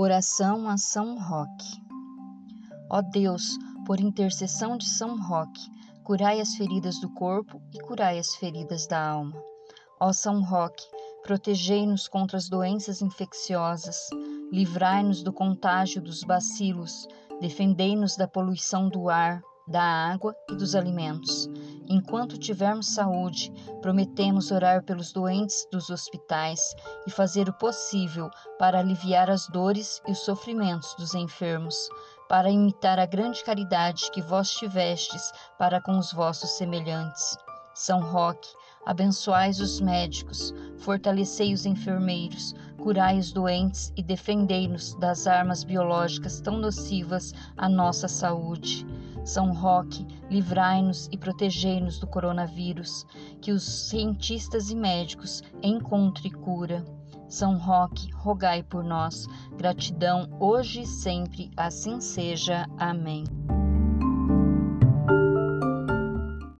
Oração a São Roque. Ó Deus, por intercessão de São Roque, curai as feridas do corpo e curai as feridas da alma. Ó São Roque, protegei-nos contra as doenças infecciosas, livrai-nos do contágio dos bacilos, defendei-nos da poluição do ar, da água e dos alimentos. Enquanto tivermos saúde, prometemos orar pelos doentes dos hospitais e fazer o possível para aliviar as dores e os sofrimentos dos enfermos, para imitar a grande caridade que vós tivestes para com os vossos semelhantes. São Roque, abençoai os médicos, fortalecei os enfermeiros, curai os doentes e defendei-nos das armas biológicas tão nocivas à nossa saúde. São Roque, livrai-nos e protegei-nos do coronavírus, que os cientistas e médicos encontrem cura. São Roque, rogai por nós. Gratidão hoje e sempre, assim seja. Amém.